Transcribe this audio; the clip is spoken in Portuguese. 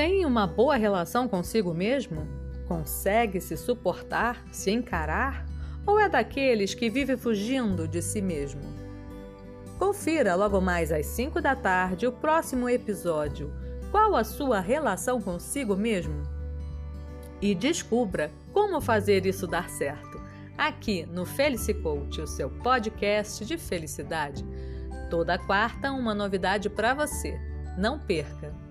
Tem uma boa relação consigo mesmo? Consegue se suportar, se encarar? Ou é daqueles que vive fugindo de si mesmo? Confira logo mais às 5 da tarde o próximo episódio. Qual a sua relação consigo mesmo? E descubra como fazer isso dar certo. Aqui no Felice Coach, o seu podcast de felicidade. Toda quarta, uma novidade para você. Não perca!